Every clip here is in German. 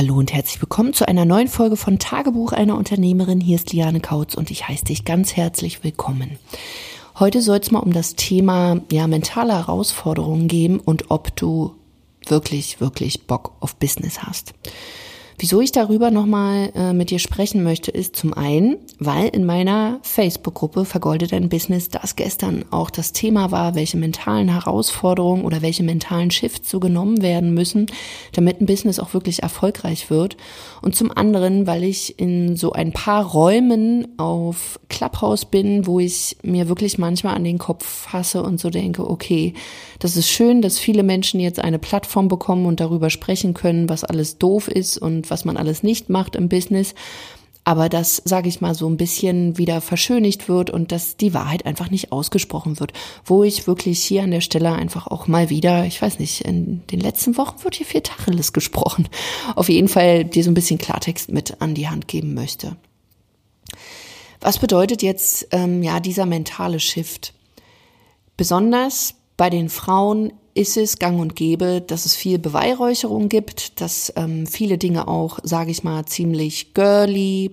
Hallo und herzlich willkommen zu einer neuen Folge von Tagebuch einer Unternehmerin. Hier ist Liane Kautz und ich heiße dich ganz herzlich willkommen. Heute soll es mal um das Thema ja, mentale Herausforderungen gehen und ob du wirklich, wirklich Bock auf Business hast. Wieso ich darüber nochmal äh, mit dir sprechen möchte, ist zum einen, weil in meiner Facebook-Gruppe Vergolde dein Business das gestern auch das Thema war, welche mentalen Herausforderungen oder welche mentalen Shifts so genommen werden müssen, damit ein Business auch wirklich erfolgreich wird. Und zum anderen, weil ich in so ein paar Räumen auf Clubhouse bin, wo ich mir wirklich manchmal an den Kopf fasse und so denke, okay, das ist schön, dass viele Menschen jetzt eine Plattform bekommen und darüber sprechen können, was alles doof ist und was man alles nicht macht im Business. Aber das, sage ich mal, so ein bisschen wieder verschönigt wird und dass die Wahrheit einfach nicht ausgesprochen wird. Wo ich wirklich hier an der Stelle einfach auch mal wieder, ich weiß nicht, in den letzten Wochen wird hier viel Tacheles gesprochen. Auf jeden Fall dir so ein bisschen Klartext mit an die Hand geben möchte. Was bedeutet jetzt ähm, ja dieser mentale Shift? Besonders bei den Frauen ist es gang und gäbe, dass es viel Beweihräucherung gibt, dass ähm, viele Dinge auch, sage ich mal, ziemlich girly,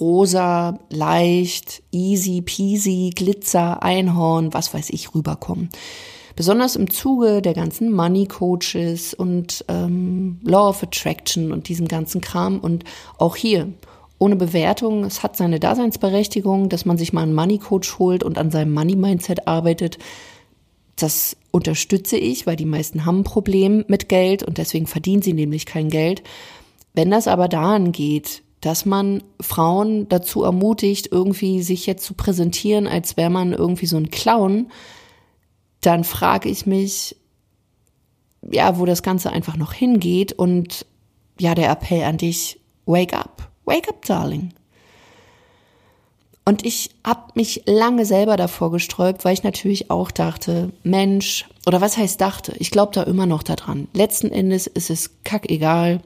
rosa, leicht, easy peasy, Glitzer, Einhorn, was weiß ich, rüberkommen. Besonders im Zuge der ganzen Money Coaches und ähm, Law of Attraction und diesem ganzen Kram und auch hier ohne Bewertung. Es hat seine Daseinsberechtigung, dass man sich mal einen Money Coach holt und an seinem Money Mindset arbeitet. Das unterstütze ich, weil die meisten haben ein Problem mit Geld und deswegen verdienen sie nämlich kein Geld. Wenn das aber daran geht, dass man Frauen dazu ermutigt, irgendwie sich jetzt zu präsentieren, als wäre man irgendwie so ein Clown, dann frage ich mich, ja, wo das Ganze einfach noch hingeht und ja, der Appell an dich, wake up, wake up, darling. Und ich habe mich lange selber davor gesträubt, weil ich natürlich auch dachte, Mensch, oder was heißt dachte? Ich glaube da immer noch daran. Letzten Endes ist es kackegal,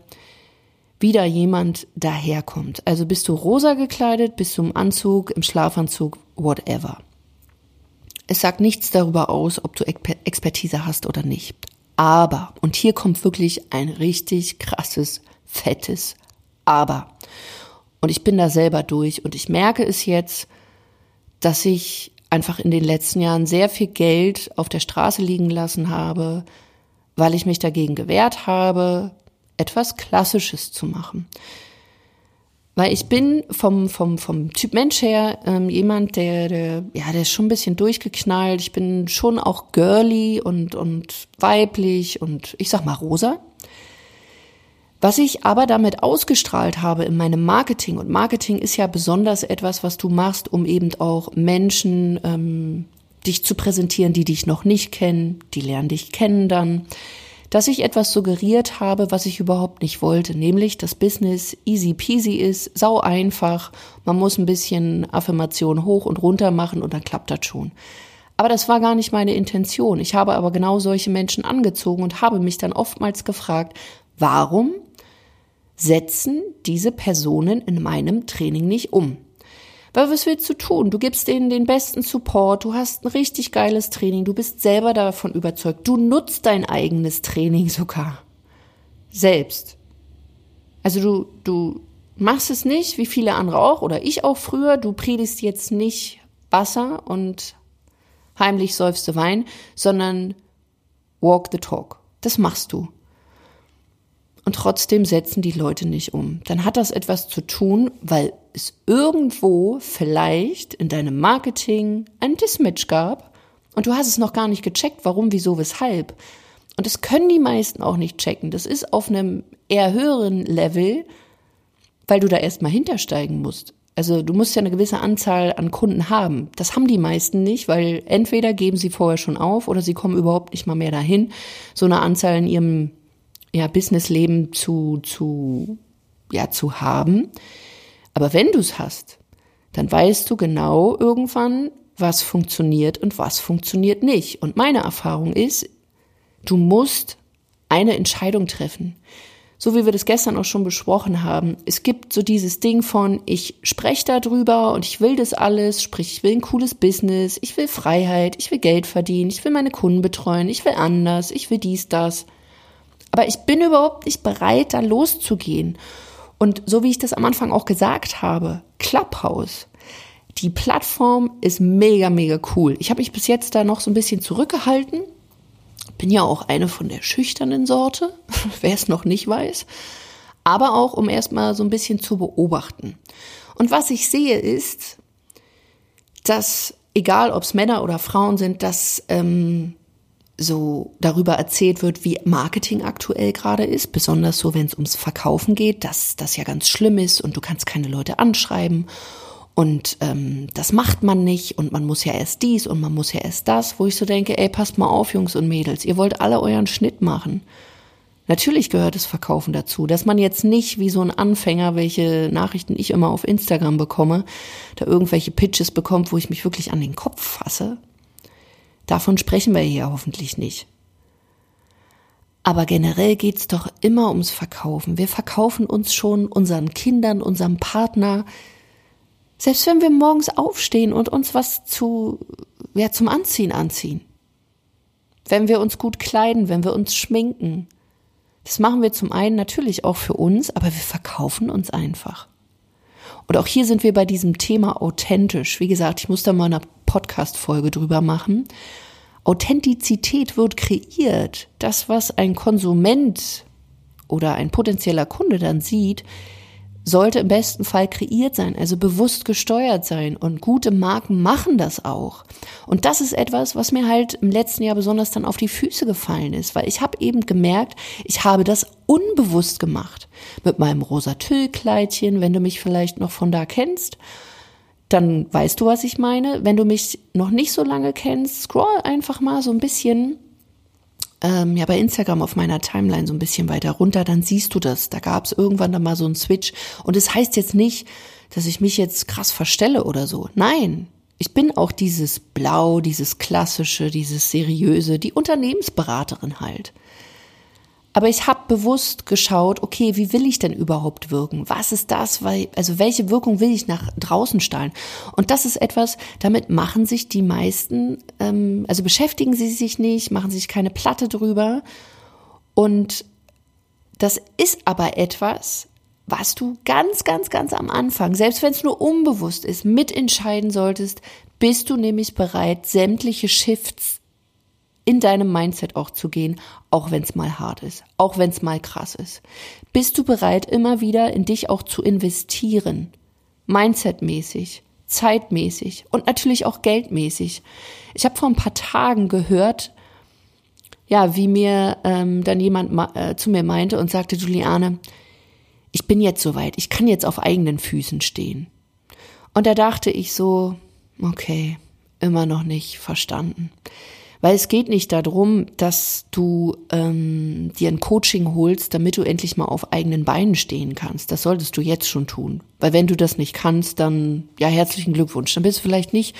wie da jemand daherkommt. Also bist du rosa gekleidet, bist du im Anzug, im Schlafanzug, whatever. Es sagt nichts darüber aus, ob du Expertise hast oder nicht. Aber, und hier kommt wirklich ein richtig krasses, fettes Aber. Und ich bin da selber durch und ich merke es jetzt, dass ich einfach in den letzten Jahren sehr viel Geld auf der Straße liegen lassen habe, weil ich mich dagegen gewehrt habe, etwas Klassisches zu machen. Weil ich bin vom, vom, vom Typ Mensch her ähm, jemand, der, der, ja, der ist schon ein bisschen durchgeknallt. Ich bin schon auch girly und, und weiblich und ich sag mal rosa. Was ich aber damit ausgestrahlt habe in meinem Marketing, und Marketing ist ja besonders etwas, was du machst, um eben auch Menschen ähm, dich zu präsentieren, die dich noch nicht kennen, die lernen dich kennen dann, dass ich etwas suggeriert habe, was ich überhaupt nicht wollte, nämlich das Business easy peasy ist, sau einfach, man muss ein bisschen Affirmation hoch und runter machen und dann klappt das schon. Aber das war gar nicht meine Intention. Ich habe aber genau solche Menschen angezogen und habe mich dann oftmals gefragt, warum setzen diese Personen in meinem Training nicht um. Weil was willst du tun? Du gibst denen den besten Support, du hast ein richtig geiles Training, du bist selber davon überzeugt, du nutzt dein eigenes Training sogar. Selbst. Also du, du machst es nicht, wie viele andere auch, oder ich auch früher, du predigst jetzt nicht Wasser und heimlich seufste Wein, sondern walk the talk. Das machst du und trotzdem setzen die Leute nicht um. Dann hat das etwas zu tun, weil es irgendwo vielleicht in deinem Marketing ein Dismatch gab und du hast es noch gar nicht gecheckt, warum, wieso, weshalb. Und das können die meisten auch nicht checken. Das ist auf einem eher höheren Level, weil du da erstmal hintersteigen musst. Also du musst ja eine gewisse Anzahl an Kunden haben. Das haben die meisten nicht, weil entweder geben sie vorher schon auf oder sie kommen überhaupt nicht mal mehr dahin, so eine Anzahl in ihrem ja, Businessleben zu, zu, ja, zu haben. Aber wenn du es hast, dann weißt du genau irgendwann, was funktioniert und was funktioniert nicht. Und meine Erfahrung ist, du musst eine Entscheidung treffen. So wie wir das gestern auch schon besprochen haben. Es gibt so dieses Ding von, ich spreche darüber und ich will das alles, sprich, ich will ein cooles Business, ich will Freiheit, ich will Geld verdienen, ich will meine Kunden betreuen, ich will anders, ich will dies, das. Aber ich bin überhaupt nicht bereit, da loszugehen. Und so wie ich das am Anfang auch gesagt habe, Clubhouse, die Plattform ist mega, mega cool. Ich habe mich bis jetzt da noch so ein bisschen zurückgehalten. Bin ja auch eine von der schüchternen Sorte, wer es noch nicht weiß. Aber auch, um erstmal so ein bisschen zu beobachten. Und was ich sehe ist, dass, egal ob es Männer oder Frauen sind, dass ähm, so darüber erzählt wird, wie Marketing aktuell gerade ist, besonders so, wenn es ums Verkaufen geht, dass das ja ganz schlimm ist und du kannst keine Leute anschreiben und ähm, das macht man nicht und man muss ja erst dies und man muss ja erst das, wo ich so denke, ey, passt mal auf, Jungs und Mädels, ihr wollt alle euren Schnitt machen. Natürlich gehört das Verkaufen dazu, dass man jetzt nicht wie so ein Anfänger, welche Nachrichten ich immer auf Instagram bekomme, da irgendwelche Pitches bekommt, wo ich mich wirklich an den Kopf fasse. Davon sprechen wir hier hoffentlich nicht. Aber generell geht's doch immer ums Verkaufen. Wir verkaufen uns schon unseren Kindern, unserem Partner, selbst wenn wir morgens aufstehen und uns was zu, ja, zum Anziehen anziehen. Wenn wir uns gut kleiden, wenn wir uns schminken. Das machen wir zum einen natürlich auch für uns, aber wir verkaufen uns einfach. Und auch hier sind wir bei diesem Thema authentisch. Wie gesagt, ich muss da mal eine Podcast-Folge drüber machen. Authentizität wird kreiert. Das, was ein Konsument oder ein potenzieller Kunde dann sieht, sollte im besten Fall kreiert sein, also bewusst gesteuert sein. Und gute Marken machen das auch. Und das ist etwas, was mir halt im letzten Jahr besonders dann auf die Füße gefallen ist, weil ich habe eben gemerkt, ich habe das unbewusst gemacht. Mit meinem rosa Tüllkleidchen, wenn du mich vielleicht noch von da kennst, dann weißt du, was ich meine. Wenn du mich noch nicht so lange kennst, scroll einfach mal so ein bisschen ähm, ja bei Instagram auf meiner Timeline so ein bisschen weiter runter, dann siehst du das. Da gab es irgendwann dann mal so einen Switch. Und es das heißt jetzt nicht, dass ich mich jetzt krass verstelle oder so. Nein, ich bin auch dieses Blau, dieses Klassische, dieses Seriöse, die Unternehmensberaterin halt. Aber ich habe bewusst geschaut, okay, wie will ich denn überhaupt wirken? Was ist das? Weil, also welche Wirkung will ich nach draußen strahlen? Und das ist etwas, damit machen sich die meisten, ähm, also beschäftigen sie sich nicht, machen sich keine Platte drüber. Und das ist aber etwas, was du ganz, ganz, ganz am Anfang, selbst wenn es nur unbewusst ist, mitentscheiden solltest, bist du nämlich bereit, sämtliche Shifts in deinem Mindset auch zu gehen, auch wenn es mal hart ist, auch wenn es mal krass ist. Bist du bereit, immer wieder in dich auch zu investieren? Mindsetmäßig, zeitmäßig und natürlich auch geldmäßig. Ich habe vor ein paar Tagen gehört, ja, wie mir ähm, dann jemand äh, zu mir meinte und sagte, Juliane, ich bin jetzt soweit, ich kann jetzt auf eigenen Füßen stehen. Und da dachte ich so, okay, immer noch nicht verstanden. Weil es geht nicht darum, dass du ähm, dir ein Coaching holst, damit du endlich mal auf eigenen Beinen stehen kannst. Das solltest du jetzt schon tun. Weil wenn du das nicht kannst, dann ja herzlichen Glückwunsch. Dann bist du vielleicht nicht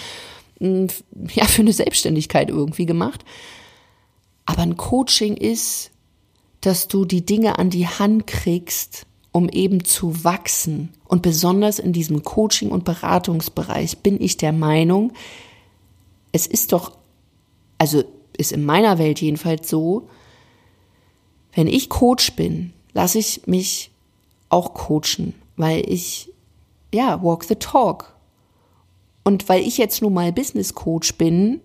mh, ja für eine Selbstständigkeit irgendwie gemacht. Aber ein Coaching ist, dass du die Dinge an die Hand kriegst, um eben zu wachsen. Und besonders in diesem Coaching- und Beratungsbereich bin ich der Meinung, es ist doch also ist in meiner Welt jedenfalls so, wenn ich Coach bin, lasse ich mich auch coachen, weil ich, ja, walk the talk. Und weil ich jetzt nun mal Business Coach bin,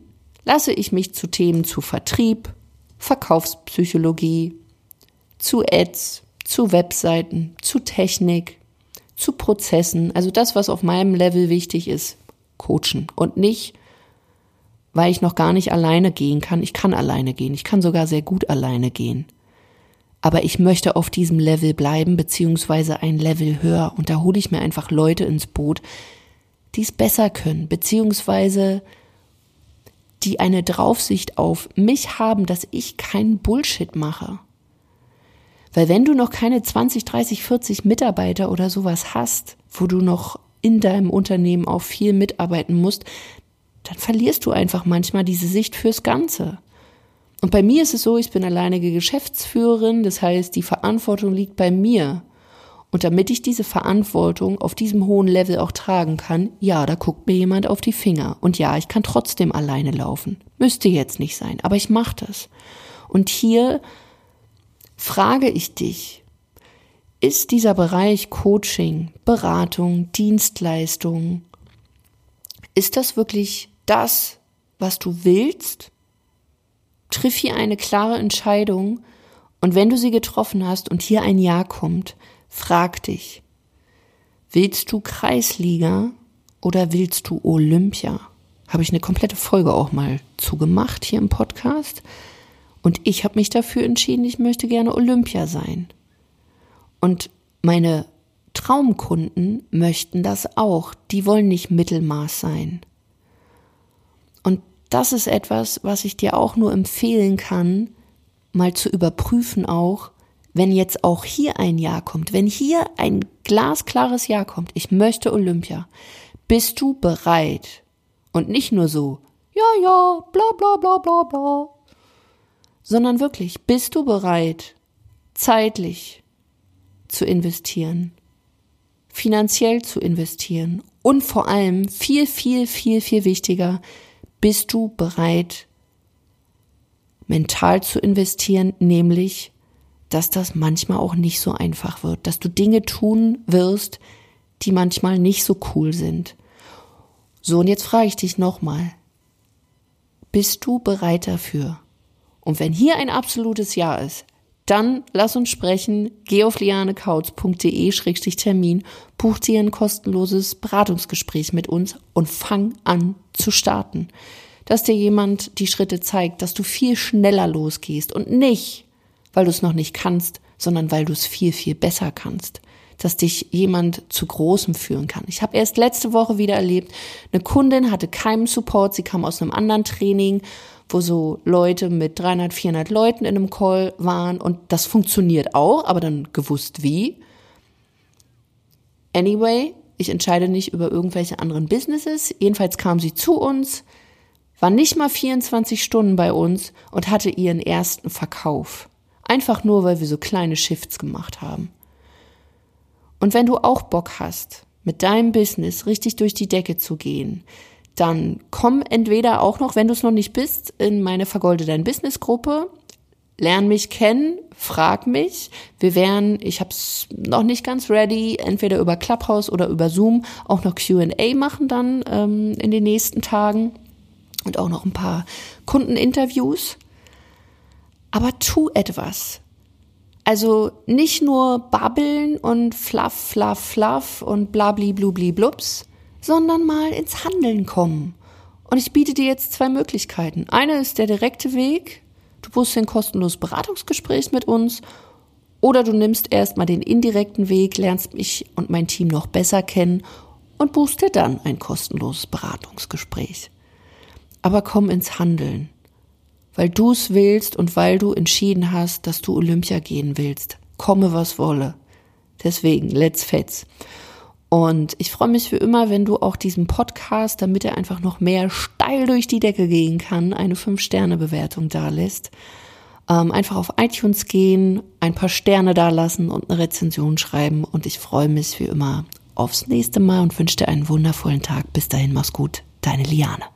lasse ich mich zu Themen zu Vertrieb, Verkaufspsychologie, zu Ads, zu Webseiten, zu Technik, zu Prozessen, also das, was auf meinem Level wichtig ist, coachen und nicht weil ich noch gar nicht alleine gehen kann. Ich kann alleine gehen. Ich kann sogar sehr gut alleine gehen. Aber ich möchte auf diesem Level bleiben, beziehungsweise ein Level höher. Und da hole ich mir einfach Leute ins Boot, die es besser können, beziehungsweise die eine Draufsicht auf mich haben, dass ich keinen Bullshit mache. Weil wenn du noch keine 20, 30, 40 Mitarbeiter oder sowas hast, wo du noch in deinem Unternehmen auch viel mitarbeiten musst, dann verlierst du einfach manchmal diese Sicht fürs Ganze. Und bei mir ist es so, ich bin alleinige Geschäftsführerin, das heißt, die Verantwortung liegt bei mir. Und damit ich diese Verantwortung auf diesem hohen Level auch tragen kann, ja, da guckt mir jemand auf die Finger. Und ja, ich kann trotzdem alleine laufen. Müsste jetzt nicht sein, aber ich mache das. Und hier frage ich dich, ist dieser Bereich Coaching, Beratung, Dienstleistung, ist das wirklich das, was du willst? Triff hier eine klare Entscheidung und wenn du sie getroffen hast und hier ein Ja kommt, frag dich, willst du Kreisliga oder willst du Olympia? Habe ich eine komplette Folge auch mal zugemacht hier im Podcast. Und ich habe mich dafür entschieden, ich möchte gerne Olympia sein. Und meine Traumkunden möchten das auch. Die wollen nicht Mittelmaß sein. Und das ist etwas, was ich dir auch nur empfehlen kann, mal zu überprüfen auch, wenn jetzt auch hier ein Jahr kommt, wenn hier ein glasklares Jahr kommt, ich möchte Olympia, bist du bereit? Und nicht nur so, ja, ja, bla bla bla bla bla, sondern wirklich, bist du bereit, zeitlich zu investieren, finanziell zu investieren und vor allem viel, viel, viel, viel wichtiger, bist du bereit, mental zu investieren, nämlich, dass das manchmal auch nicht so einfach wird, dass du Dinge tun wirst, die manchmal nicht so cool sind. So, und jetzt frage ich dich nochmal, bist du bereit dafür? Und wenn hier ein absolutes Ja ist, dann lass uns sprechen. Geh auf lianekautz.de-termin, buch dir ein kostenloses Beratungsgespräch mit uns und fang an zu starten. Dass dir jemand die Schritte zeigt, dass du viel schneller losgehst und nicht, weil du es noch nicht kannst, sondern weil du es viel, viel besser kannst dass dich jemand zu Großem führen kann. Ich habe erst letzte Woche wieder erlebt, eine Kundin hatte keinen Support, sie kam aus einem anderen Training, wo so Leute mit 300, 400 Leuten in einem Call waren und das funktioniert auch, aber dann gewusst wie. Anyway, ich entscheide nicht über irgendwelche anderen Businesses. Jedenfalls kam sie zu uns, war nicht mal 24 Stunden bei uns und hatte ihren ersten Verkauf. Einfach nur, weil wir so kleine Shifts gemacht haben. Und wenn du auch Bock hast, mit deinem Business richtig durch die Decke zu gehen, dann komm entweder auch noch, wenn du es noch nicht bist, in meine Vergolde dein Business Gruppe. Lern mich kennen, frag mich. Wir werden, ich habe es noch nicht ganz ready, entweder über Clubhouse oder über Zoom auch noch Q&A machen dann ähm, in den nächsten Tagen und auch noch ein paar Kundeninterviews. Aber tu etwas. Also nicht nur babbeln und fluff, fluff, fluff und blabli, blubli, blubs, sondern mal ins Handeln kommen. Und ich biete dir jetzt zwei Möglichkeiten. Eine ist der direkte Weg. Du buchst ein kostenloses Beratungsgespräch mit uns. Oder du nimmst erstmal den indirekten Weg, lernst mich und mein Team noch besser kennen und buchst dir dann ein kostenloses Beratungsgespräch. Aber komm ins Handeln weil du es willst und weil du entschieden hast, dass du Olympia gehen willst. Komme, was wolle. Deswegen, let's fetz. Und ich freue mich wie immer, wenn du auch diesem Podcast, damit er einfach noch mehr steil durch die Decke gehen kann, eine 5-Sterne-Bewertung da lässt. Ähm, einfach auf iTunes gehen, ein paar Sterne da lassen und eine Rezension schreiben. Und ich freue mich wie immer aufs nächste Mal und wünsche dir einen wundervollen Tag. Bis dahin, mach's gut. Deine Liane.